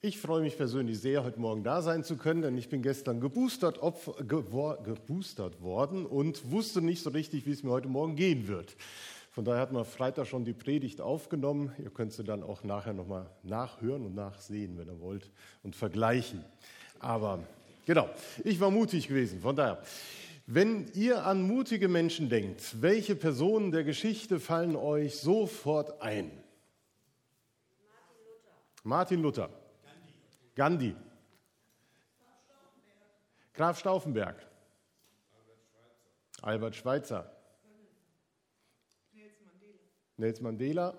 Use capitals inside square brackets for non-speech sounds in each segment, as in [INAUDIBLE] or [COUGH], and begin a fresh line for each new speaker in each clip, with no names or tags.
Ich freue mich persönlich sehr, heute Morgen da sein zu können, denn ich bin gestern geboostert, Opfer, geboostert worden und wusste nicht so richtig, wie es mir heute Morgen gehen wird. Von daher hat man Freitag schon die Predigt aufgenommen. Ihr könnt sie dann auch nachher nochmal nachhören und nachsehen, wenn ihr wollt, und vergleichen. Aber genau, ich war mutig gewesen. Von daher, wenn ihr an mutige Menschen denkt, welche Personen der Geschichte fallen euch sofort ein? Martin Luther. Martin Luther. Gandhi. Graf Stauffenberg. Albert Schweitzer. Nels Mandela.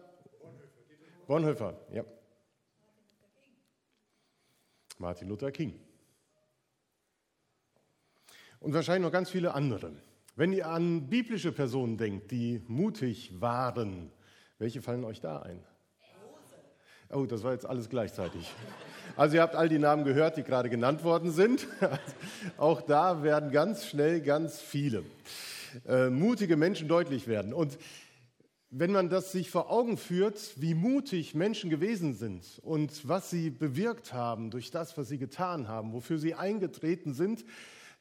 Bonhoeffer, ja. Martin Luther King. Und wahrscheinlich noch ganz viele andere. Wenn ihr an biblische Personen denkt, die mutig waren, welche fallen euch da ein? Oh, das war jetzt alles gleichzeitig. Also ihr habt all die Namen gehört, die gerade genannt worden sind. [LAUGHS] Auch da werden ganz schnell ganz viele äh, mutige Menschen deutlich werden. Und wenn man das sich vor Augen führt, wie mutig Menschen gewesen sind und was sie bewirkt haben durch das, was sie getan haben, wofür sie eingetreten sind,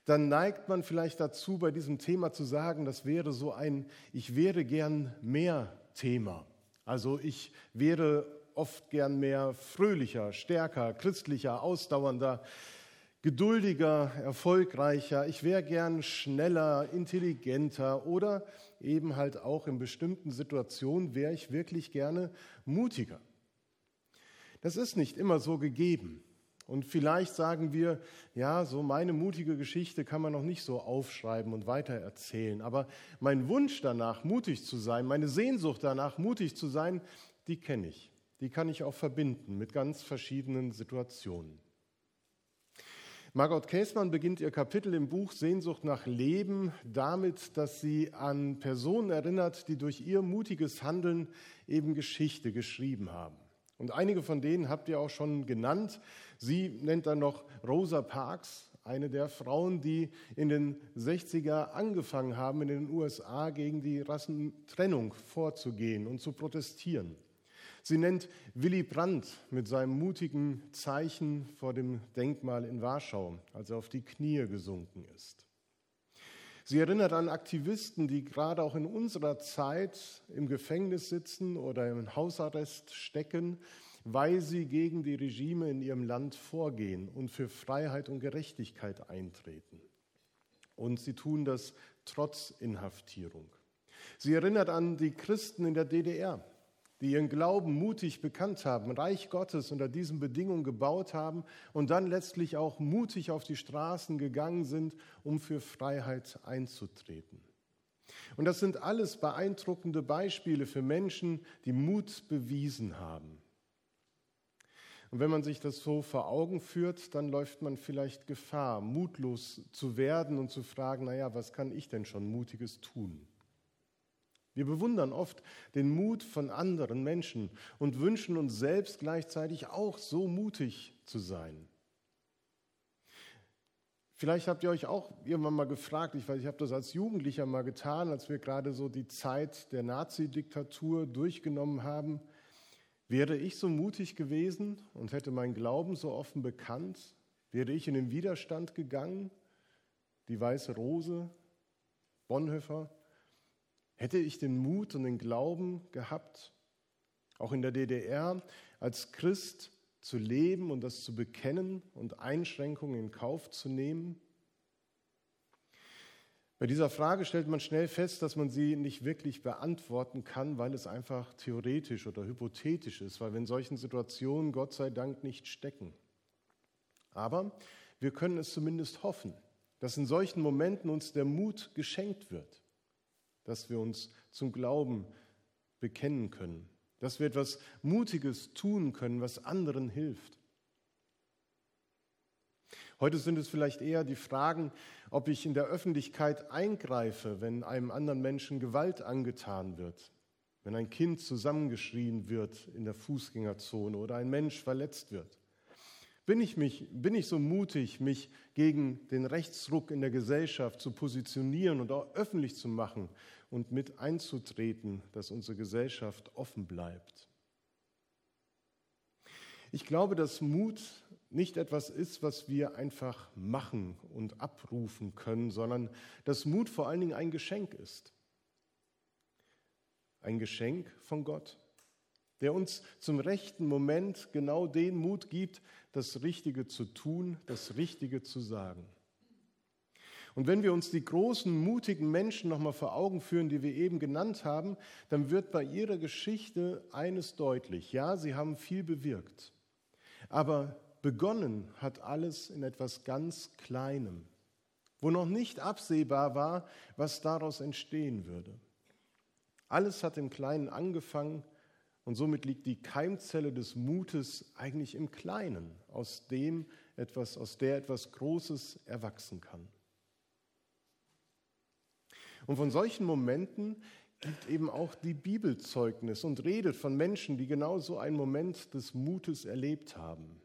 dann neigt man vielleicht dazu, bei diesem Thema zu sagen, das wäre so ein Ich wäre gern mehr Thema. Also ich wäre oft gern mehr fröhlicher, stärker, christlicher, ausdauernder, geduldiger, erfolgreicher. Ich wäre gern schneller, intelligenter oder eben halt auch in bestimmten Situationen wäre ich wirklich gerne mutiger. Das ist nicht immer so gegeben. Und vielleicht sagen wir, ja, so meine mutige Geschichte kann man noch nicht so aufschreiben und weitererzählen. Aber mein Wunsch danach, mutig zu sein, meine Sehnsucht danach, mutig zu sein, die kenne ich die kann ich auch verbinden mit ganz verschiedenen Situationen. Margot Käßmann beginnt ihr Kapitel im Buch Sehnsucht nach Leben damit, dass sie an Personen erinnert, die durch ihr mutiges Handeln eben Geschichte geschrieben haben. Und einige von denen habt ihr auch schon genannt. Sie nennt dann noch Rosa Parks, eine der Frauen, die in den 60er angefangen haben, in den USA gegen die Rassentrennung vorzugehen und zu protestieren. Sie nennt Willy Brandt mit seinem mutigen Zeichen vor dem Denkmal in Warschau, als er auf die Knie gesunken ist. Sie erinnert an Aktivisten, die gerade auch in unserer Zeit im Gefängnis sitzen oder im Hausarrest stecken, weil sie gegen die Regime in ihrem Land vorgehen und für Freiheit und Gerechtigkeit eintreten. Und sie tun das trotz Inhaftierung. Sie erinnert an die Christen in der DDR, die ihren Glauben mutig bekannt haben, Reich Gottes unter diesen Bedingungen gebaut haben und dann letztlich auch mutig auf die Straßen gegangen sind, um für Freiheit einzutreten. Und das sind alles beeindruckende Beispiele für Menschen, die Mut bewiesen haben. Und wenn man sich das so vor Augen führt, dann läuft man vielleicht Gefahr, mutlos zu werden und zu fragen, naja, was kann ich denn schon Mutiges tun? Wir bewundern oft den Mut von anderen Menschen und wünschen uns selbst gleichzeitig auch so mutig zu sein. Vielleicht habt ihr euch auch irgendwann mal gefragt, ich weiß, ich habe das als Jugendlicher mal getan, als wir gerade so die Zeit der Nazi-Diktatur durchgenommen haben. Wäre ich so mutig gewesen und hätte meinen Glauben so offen bekannt? Wäre ich in den Widerstand gegangen? Die Weiße Rose, Bonhoeffer, Hätte ich den Mut und den Glauben gehabt, auch in der DDR als Christ zu leben und das zu bekennen und Einschränkungen in Kauf zu nehmen? Bei dieser Frage stellt man schnell fest, dass man sie nicht wirklich beantworten kann, weil es einfach theoretisch oder hypothetisch ist, weil wir in solchen Situationen Gott sei Dank nicht stecken. Aber wir können es zumindest hoffen, dass in solchen Momenten uns der Mut geschenkt wird dass wir uns zum Glauben bekennen können, dass wir etwas Mutiges tun können, was anderen hilft. Heute sind es vielleicht eher die Fragen, ob ich in der Öffentlichkeit eingreife, wenn einem anderen Menschen Gewalt angetan wird, wenn ein Kind zusammengeschrien wird in der Fußgängerzone oder ein Mensch verletzt wird. Bin ich, mich, bin ich so mutig, mich gegen den Rechtsruck in der Gesellschaft zu positionieren und auch öffentlich zu machen und mit einzutreten, dass unsere Gesellschaft offen bleibt? Ich glaube, dass Mut nicht etwas ist, was wir einfach machen und abrufen können, sondern dass Mut vor allen Dingen ein Geschenk ist. Ein Geschenk von Gott, der uns zum rechten Moment genau den Mut gibt, das Richtige zu tun, das Richtige zu sagen. Und wenn wir uns die großen, mutigen Menschen nochmal vor Augen führen, die wir eben genannt haben, dann wird bei ihrer Geschichte eines deutlich. Ja, sie haben viel bewirkt. Aber begonnen hat alles in etwas ganz Kleinem, wo noch nicht absehbar war, was daraus entstehen würde. Alles hat im Kleinen angefangen und somit liegt die Keimzelle des Mutes eigentlich im Kleinen, aus dem etwas, aus der etwas Großes erwachsen kann. Und von solchen Momenten gibt eben auch die Bibel Zeugnis und redet von Menschen, die genau so einen Moment des Mutes erlebt haben.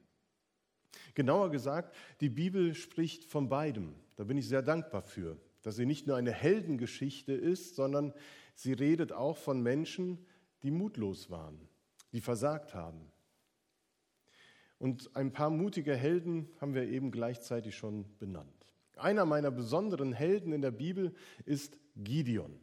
Genauer gesagt, die Bibel spricht von beidem. Da bin ich sehr dankbar für, dass sie nicht nur eine Heldengeschichte ist, sondern sie redet auch von Menschen, die mutlos waren, die versagt haben. Und ein paar mutige Helden haben wir eben gleichzeitig schon benannt. Einer meiner besonderen Helden in der Bibel ist Gideon.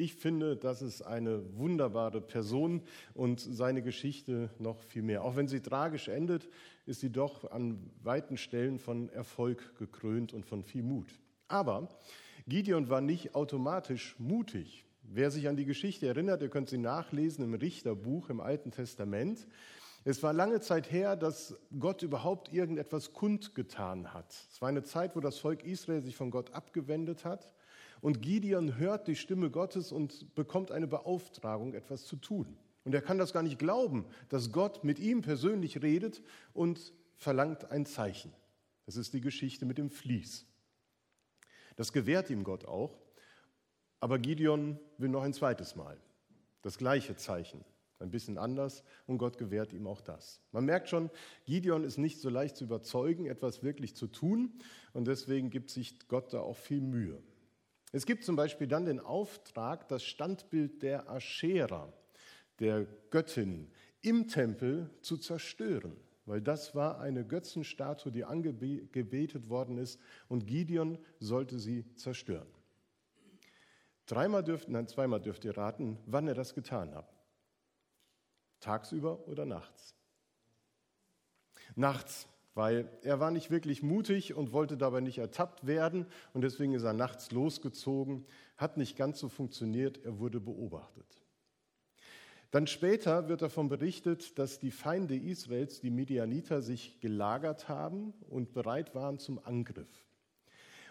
Ich finde, das ist eine wunderbare Person und seine Geschichte noch viel mehr. Auch wenn sie tragisch endet, ist sie doch an weiten Stellen von Erfolg gekrönt und von viel Mut. Aber Gideon war nicht automatisch mutig. Wer sich an die Geschichte erinnert, ihr könnt sie nachlesen im Richterbuch im Alten Testament. Es war lange Zeit her, dass Gott überhaupt irgendetwas kundgetan hat. Es war eine Zeit, wo das Volk Israel sich von Gott abgewendet hat und Gideon hört die Stimme Gottes und bekommt eine Beauftragung, etwas zu tun. Und er kann das gar nicht glauben, dass Gott mit ihm persönlich redet und verlangt ein Zeichen. Das ist die Geschichte mit dem Vlies. Das gewährt ihm Gott auch, aber Gideon will noch ein zweites Mal. Das gleiche Zeichen, ein bisschen anders und Gott gewährt ihm auch das. Man merkt schon, Gideon ist nicht so leicht zu überzeugen, etwas wirklich zu tun und deswegen gibt sich Gott da auch viel Mühe. Es gibt zum Beispiel dann den Auftrag, das Standbild der Aschera, der Göttin, im Tempel zu zerstören, weil das war eine Götzenstatue, die angebetet worden ist und Gideon sollte sie zerstören. Dreimal dürft, nein, zweimal dürft ihr raten, wann er das getan hat. Tagsüber oder nachts? Nachts weil er war nicht wirklich mutig und wollte dabei nicht ertappt werden und deswegen ist er nachts losgezogen, hat nicht ganz so funktioniert, er wurde beobachtet. Dann später wird davon berichtet, dass die Feinde Israels, die Midianiter, sich gelagert haben und bereit waren zum Angriff.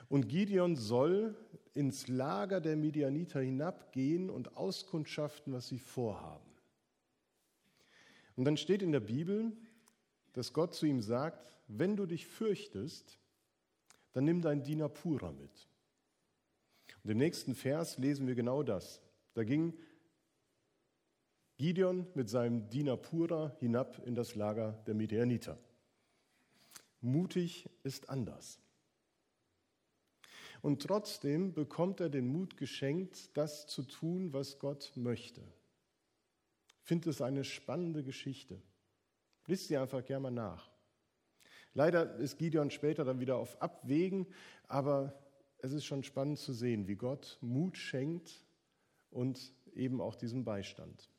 Und Gideon soll ins Lager der Midianiter hinabgehen und auskundschaften, was sie vorhaben. Und dann steht in der Bibel, dass Gott zu ihm sagt, wenn du dich fürchtest, dann nimm dein Diener Pura mit. Und im nächsten Vers lesen wir genau das. Da ging Gideon mit seinem Diener Pura hinab in das Lager der Midianiter. Mutig ist anders. Und trotzdem bekommt er den Mut geschenkt, das zu tun, was Gott möchte. Ich finde es eine spannende Geschichte. Lies sie einfach gerne mal nach. Leider ist Gideon später dann wieder auf Abwägen, aber es ist schon spannend zu sehen, wie Gott Mut schenkt und eben auch diesen Beistand.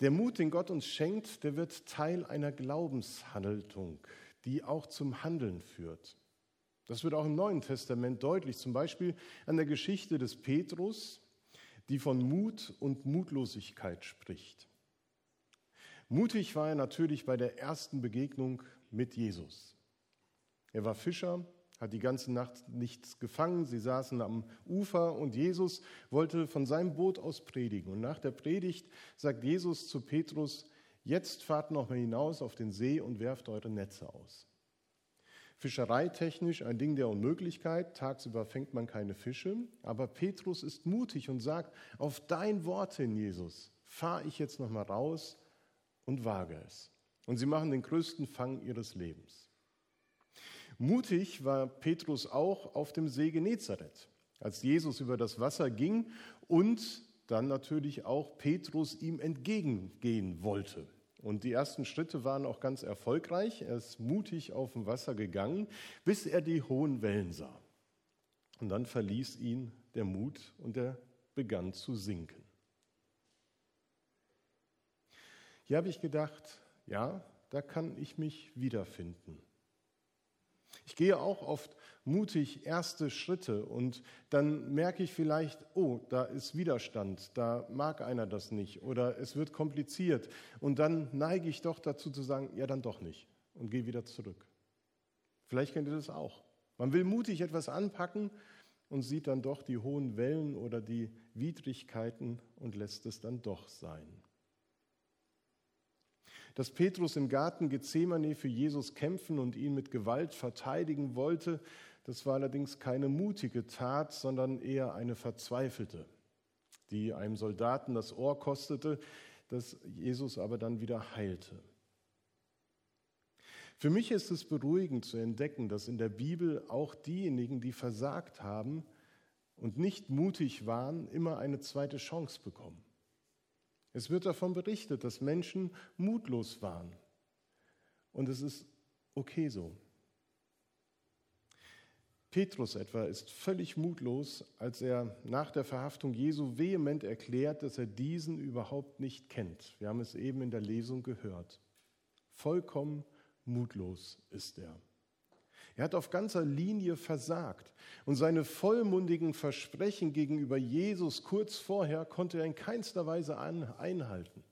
Der Mut, den Gott uns schenkt, der wird Teil einer Glaubenshaltung, die auch zum Handeln führt. Das wird auch im Neuen Testament deutlich, zum Beispiel an der Geschichte des Petrus, die von Mut und Mutlosigkeit spricht. Mutig war er natürlich bei der ersten Begegnung mit Jesus. Er war Fischer, hat die ganze Nacht nichts gefangen. Sie saßen am Ufer und Jesus wollte von seinem Boot aus predigen. Und nach der Predigt sagt Jesus zu Petrus, jetzt fahrt noch mal hinaus auf den See und werft eure Netze aus. Fischereitechnisch ein Ding der Unmöglichkeit. Tagsüber fängt man keine Fische. Aber Petrus ist mutig und sagt, auf dein Wort hin, Jesus, fahre ich jetzt noch mal raus und wage es. Und sie machen den größten Fang ihres Lebens. Mutig war Petrus auch auf dem See Genezareth, als Jesus über das Wasser ging und dann natürlich auch Petrus ihm entgegengehen wollte. Und die ersten Schritte waren auch ganz erfolgreich. Er ist mutig auf dem Wasser gegangen, bis er die hohen Wellen sah. Und dann verließ ihn der Mut und er begann zu sinken. Hier habe ich gedacht, ja, da kann ich mich wiederfinden. Ich gehe auch oft mutig erste Schritte und dann merke ich vielleicht, oh, da ist Widerstand, da mag einer das nicht oder es wird kompliziert und dann neige ich doch dazu zu sagen, ja, dann doch nicht und gehe wieder zurück. Vielleicht kennt ihr das auch. Man will mutig etwas anpacken und sieht dann doch die hohen Wellen oder die Widrigkeiten und lässt es dann doch sein. Dass Petrus im Garten Gethsemane für Jesus kämpfen und ihn mit Gewalt verteidigen wollte, das war allerdings keine mutige Tat, sondern eher eine verzweifelte, die einem Soldaten das Ohr kostete, das Jesus aber dann wieder heilte. Für mich ist es beruhigend zu entdecken, dass in der Bibel auch diejenigen, die versagt haben und nicht mutig waren, immer eine zweite Chance bekommen. Es wird davon berichtet, dass Menschen mutlos waren. Und es ist okay so. Petrus etwa ist völlig mutlos, als er nach der Verhaftung Jesu vehement erklärt, dass er diesen überhaupt nicht kennt. Wir haben es eben in der Lesung gehört. Vollkommen mutlos ist er. Er hat auf ganzer Linie versagt und seine vollmundigen Versprechen gegenüber Jesus kurz vorher konnte er in keinster Weise einhalten.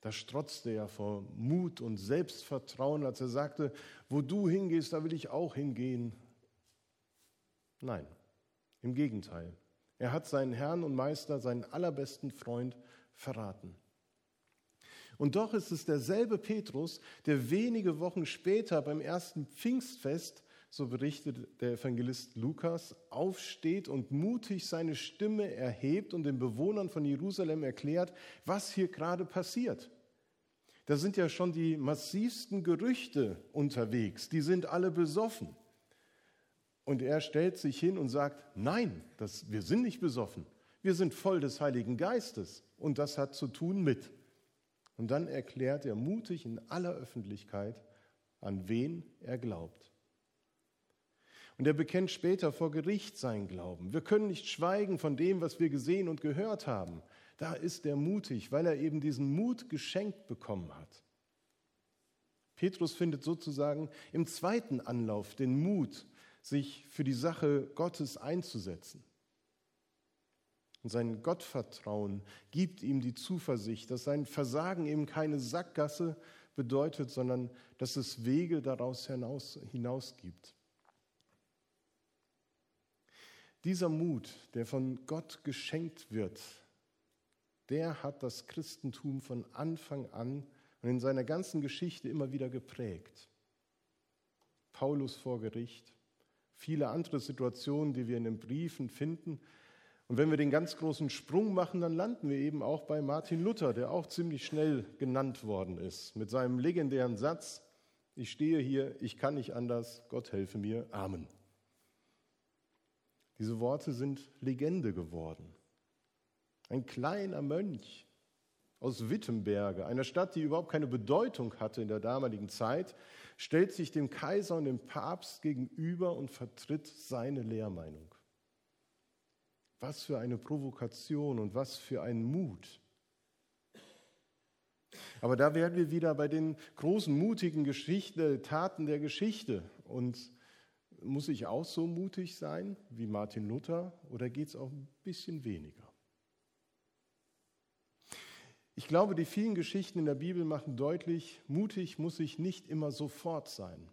Da strotzte er vor Mut und Selbstvertrauen, als er sagte, wo du hingehst, da will ich auch hingehen. Nein, im Gegenteil. Er hat seinen Herrn und Meister, seinen allerbesten Freund verraten. Und doch ist es derselbe Petrus, der wenige Wochen später beim ersten Pfingstfest, so berichtet der Evangelist Lukas, aufsteht und mutig seine Stimme erhebt und den Bewohnern von Jerusalem erklärt, was hier gerade passiert. Da sind ja schon die massivsten Gerüchte unterwegs, die sind alle besoffen. Und er stellt sich hin und sagt, nein, das, wir sind nicht besoffen, wir sind voll des Heiligen Geistes und das hat zu tun mit. Und dann erklärt er mutig in aller Öffentlichkeit, an wen er glaubt. Und er bekennt später vor Gericht sein Glauben. Wir können nicht schweigen von dem, was wir gesehen und gehört haben. Da ist er mutig, weil er eben diesen Mut geschenkt bekommen hat. Petrus findet sozusagen im zweiten Anlauf den Mut, sich für die Sache Gottes einzusetzen. Und sein Gottvertrauen gibt ihm die Zuversicht, dass sein Versagen eben keine Sackgasse bedeutet, sondern dass es Wege daraus hinaus, hinaus gibt. Dieser Mut, der von Gott geschenkt wird, der hat das Christentum von Anfang an und in seiner ganzen Geschichte immer wieder geprägt. Paulus vor Gericht, viele andere Situationen, die wir in den Briefen finden, und wenn wir den ganz großen Sprung machen, dann landen wir eben auch bei Martin Luther, der auch ziemlich schnell genannt worden ist, mit seinem legendären Satz, ich stehe hier, ich kann nicht anders, Gott helfe mir, Amen. Diese Worte sind Legende geworden. Ein kleiner Mönch aus Wittenberge, einer Stadt, die überhaupt keine Bedeutung hatte in der damaligen Zeit, stellt sich dem Kaiser und dem Papst gegenüber und vertritt seine Lehrmeinung. Was für eine Provokation und was für ein Mut. Aber da werden wir wieder bei den großen, mutigen Geschichte, Taten der Geschichte. Und muss ich auch so mutig sein wie Martin Luther oder geht es auch ein bisschen weniger? Ich glaube, die vielen Geschichten in der Bibel machen deutlich, mutig muss ich nicht immer sofort sein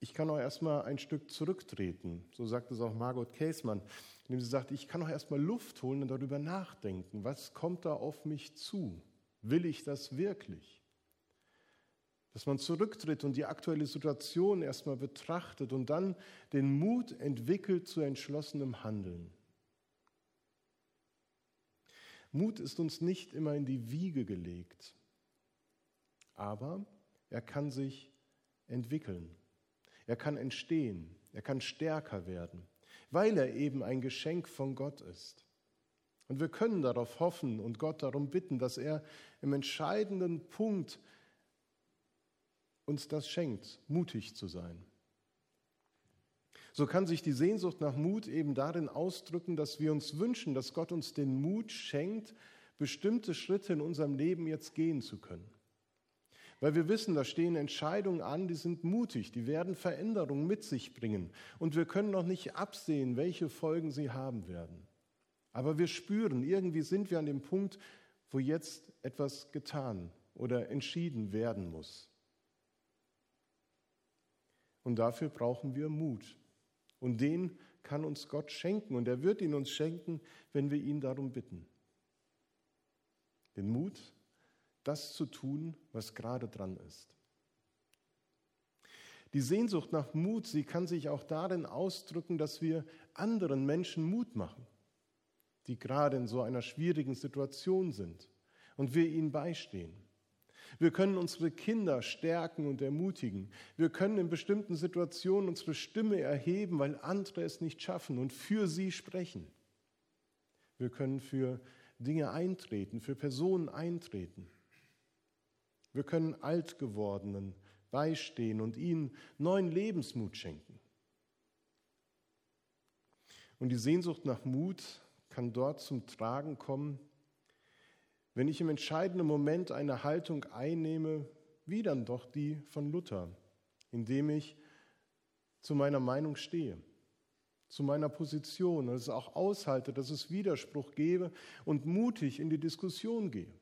ich kann auch erstmal ein Stück zurücktreten. So sagt es auch Margot Käßmann, indem sie sagt, ich kann auch erstmal Luft holen und darüber nachdenken. Was kommt da auf mich zu? Will ich das wirklich? Dass man zurücktritt und die aktuelle Situation erstmal betrachtet und dann den Mut entwickelt zu entschlossenem Handeln. Mut ist uns nicht immer in die Wiege gelegt, aber er kann sich entwickeln. Er kann entstehen, er kann stärker werden, weil er eben ein Geschenk von Gott ist. Und wir können darauf hoffen und Gott darum bitten, dass er im entscheidenden Punkt uns das schenkt, mutig zu sein. So kann sich die Sehnsucht nach Mut eben darin ausdrücken, dass wir uns wünschen, dass Gott uns den Mut schenkt, bestimmte Schritte in unserem Leben jetzt gehen zu können. Weil wir wissen, da stehen Entscheidungen an, die sind mutig, die werden Veränderungen mit sich bringen. Und wir können noch nicht absehen, welche Folgen sie haben werden. Aber wir spüren, irgendwie sind wir an dem Punkt, wo jetzt etwas getan oder entschieden werden muss. Und dafür brauchen wir Mut. Und den kann uns Gott schenken. Und er wird ihn uns schenken, wenn wir ihn darum bitten. Den Mut, das zu tun, was gerade dran ist. Die Sehnsucht nach Mut, sie kann sich auch darin ausdrücken, dass wir anderen Menschen Mut machen, die gerade in so einer schwierigen Situation sind und wir ihnen beistehen. Wir können unsere Kinder stärken und ermutigen. Wir können in bestimmten Situationen unsere Stimme erheben, weil andere es nicht schaffen und für sie sprechen. Wir können für Dinge eintreten, für Personen eintreten. Wir können Altgewordenen beistehen und ihnen neuen Lebensmut schenken. Und die Sehnsucht nach Mut kann dort zum Tragen kommen, wenn ich im entscheidenden Moment eine Haltung einnehme, wie dann doch die von Luther, indem ich zu meiner Meinung stehe, zu meiner Position und es auch aushalte, dass es Widerspruch gebe und mutig in die Diskussion gehe.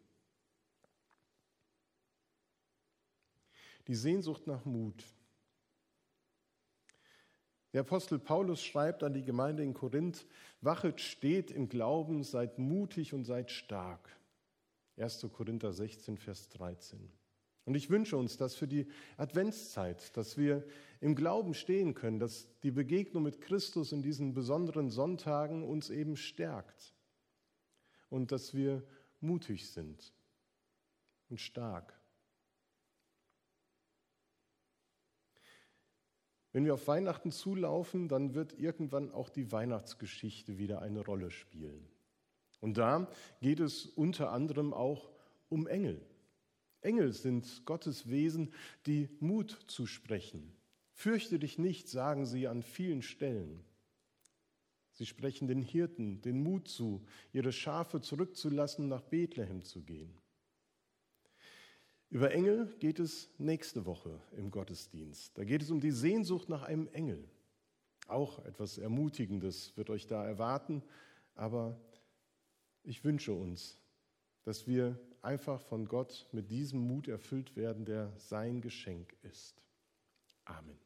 Die Sehnsucht nach Mut. Der Apostel Paulus schreibt an die Gemeinde in Korinth, wachet steht im Glauben, seid mutig und seid stark. 1. Korinther 16, Vers 13. Und ich wünsche uns das für die Adventszeit, dass wir im Glauben stehen können, dass die Begegnung mit Christus in diesen besonderen Sonntagen uns eben stärkt und dass wir mutig sind und stark. Wenn wir auf Weihnachten zulaufen, dann wird irgendwann auch die Weihnachtsgeschichte wieder eine Rolle spielen. Und da geht es unter anderem auch um Engel. Engel sind Gottes Wesen, die Mut zu sprechen. Fürchte dich nicht, sagen sie an vielen Stellen. Sie sprechen den Hirten den Mut zu, ihre Schafe zurückzulassen, nach Bethlehem zu gehen. Über Engel geht es nächste Woche im Gottesdienst. Da geht es um die Sehnsucht nach einem Engel. Auch etwas Ermutigendes wird euch da erwarten, aber ich wünsche uns, dass wir einfach von Gott mit diesem Mut erfüllt werden, der sein Geschenk ist. Amen.